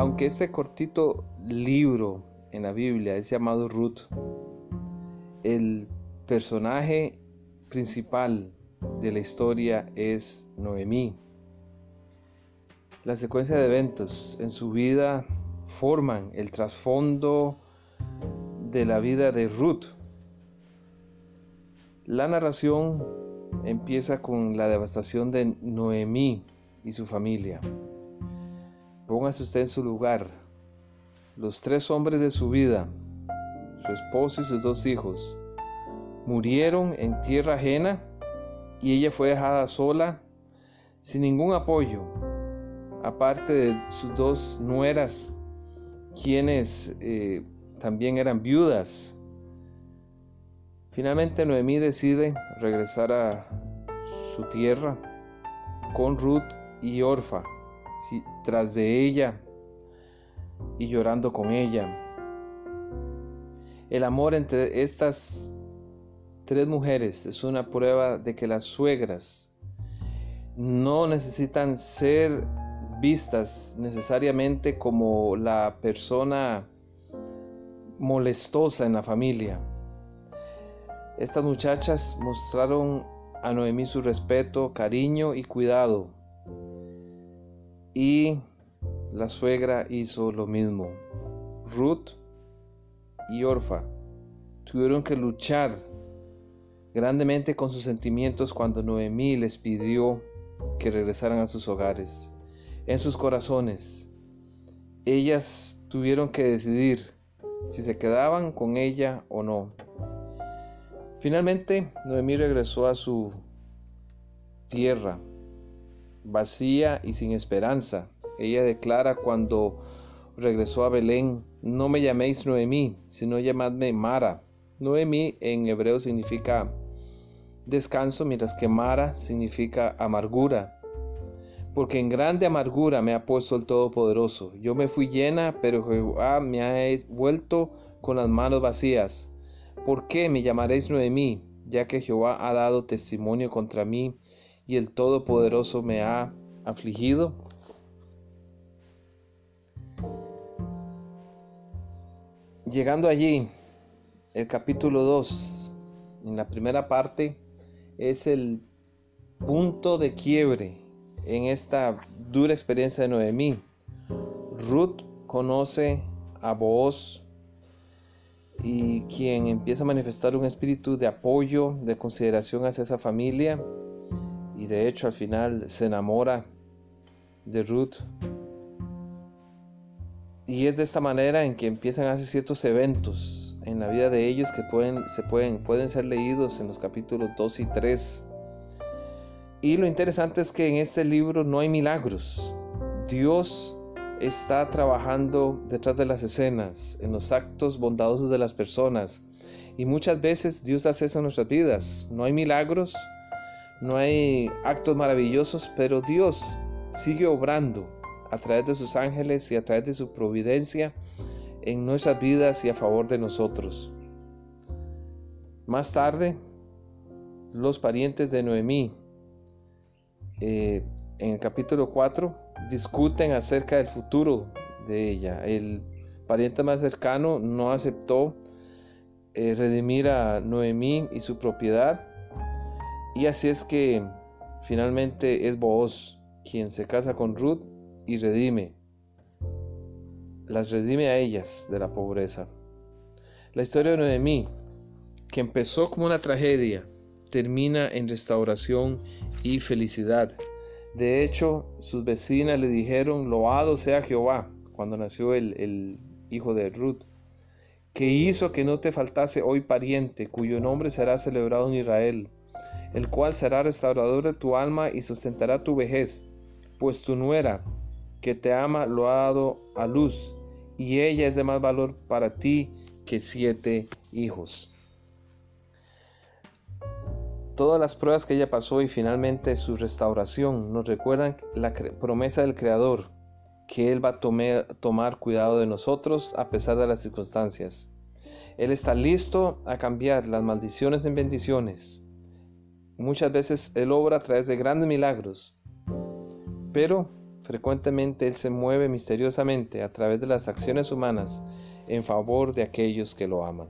Aunque este cortito libro en la Biblia es llamado Ruth, el personaje principal de la historia es Noemí. La secuencia de eventos en su vida forman el trasfondo de la vida de Ruth. La narración empieza con la devastación de Noemí y su familia. Póngase usted en su lugar. Los tres hombres de su vida, su esposo y sus dos hijos, murieron en tierra ajena y ella fue dejada sola, sin ningún apoyo, aparte de sus dos nueras, quienes eh, también eran viudas. Finalmente Noemí decide regresar a su tierra con Ruth y Orfa, tras de ella y llorando con ella. El amor entre estas tres mujeres es una prueba de que las suegras no necesitan ser vistas necesariamente como la persona molestosa en la familia. Estas muchachas mostraron a Noemí su respeto, cariño y cuidado. Y la suegra hizo lo mismo. Ruth y Orfa tuvieron que luchar grandemente con sus sentimientos cuando Noemí les pidió que regresaran a sus hogares. En sus corazones, ellas tuvieron que decidir si se quedaban con ella o no. Finalmente, Noemí regresó a su tierra, vacía y sin esperanza. Ella declara cuando regresó a Belén, no me llaméis Noemí, sino llamadme Mara. Noemí en hebreo significa descanso, mientras que Mara significa amargura. Porque en grande amargura me ha puesto el Todopoderoso. Yo me fui llena, pero Jehová me ha vuelto con las manos vacías. ¿Por qué me llamaréis Noemí? Ya que Jehová ha dado testimonio contra mí y el Todopoderoso me ha afligido. Llegando allí, el capítulo 2, en la primera parte, es el punto de quiebre en esta dura experiencia de Noemí. Ruth conoce a Booz y quien empieza a manifestar un espíritu de apoyo, de consideración hacia esa familia de hecho al final se enamora de Ruth. Y es de esta manera en que empiezan a hacer ciertos eventos en la vida de ellos que pueden, se pueden, pueden ser leídos en los capítulos 2 y 3. Y lo interesante es que en este libro no hay milagros. Dios está trabajando detrás de las escenas, en los actos bondadosos de las personas. Y muchas veces Dios hace eso en nuestras vidas. No hay milagros, no hay actos maravillosos, pero Dios sigue obrando a través de sus ángeles y a través de su providencia en nuestras vidas y a favor de nosotros. Más tarde, los parientes de Noemí, eh, en el capítulo 4, discuten acerca del futuro de ella. El pariente más cercano no aceptó eh, redimir a Noemí y su propiedad. Y así es que finalmente es Booz quien se casa con Ruth y redime las redime a ellas de la pobreza. La historia de Noemí, que empezó como una tragedia, termina en restauración y felicidad. De hecho, sus vecinas le dijeron, loado sea Jehová, cuando nació el, el hijo de Ruth, que hizo que no te faltase hoy pariente, cuyo nombre será celebrado en Israel, el cual será restaurador de tu alma y sustentará tu vejez, pues tu nuera, que te ama, lo ha dado a luz, y ella es de más valor para ti que siete hijos. Todas las pruebas que ella pasó y finalmente su restauración nos recuerdan la promesa del Creador, que Él va a tomar cuidado de nosotros a pesar de las circunstancias. Él está listo a cambiar las maldiciones en bendiciones. Muchas veces Él obra a través de grandes milagros, pero frecuentemente Él se mueve misteriosamente a través de las acciones humanas en favor de aquellos que lo aman.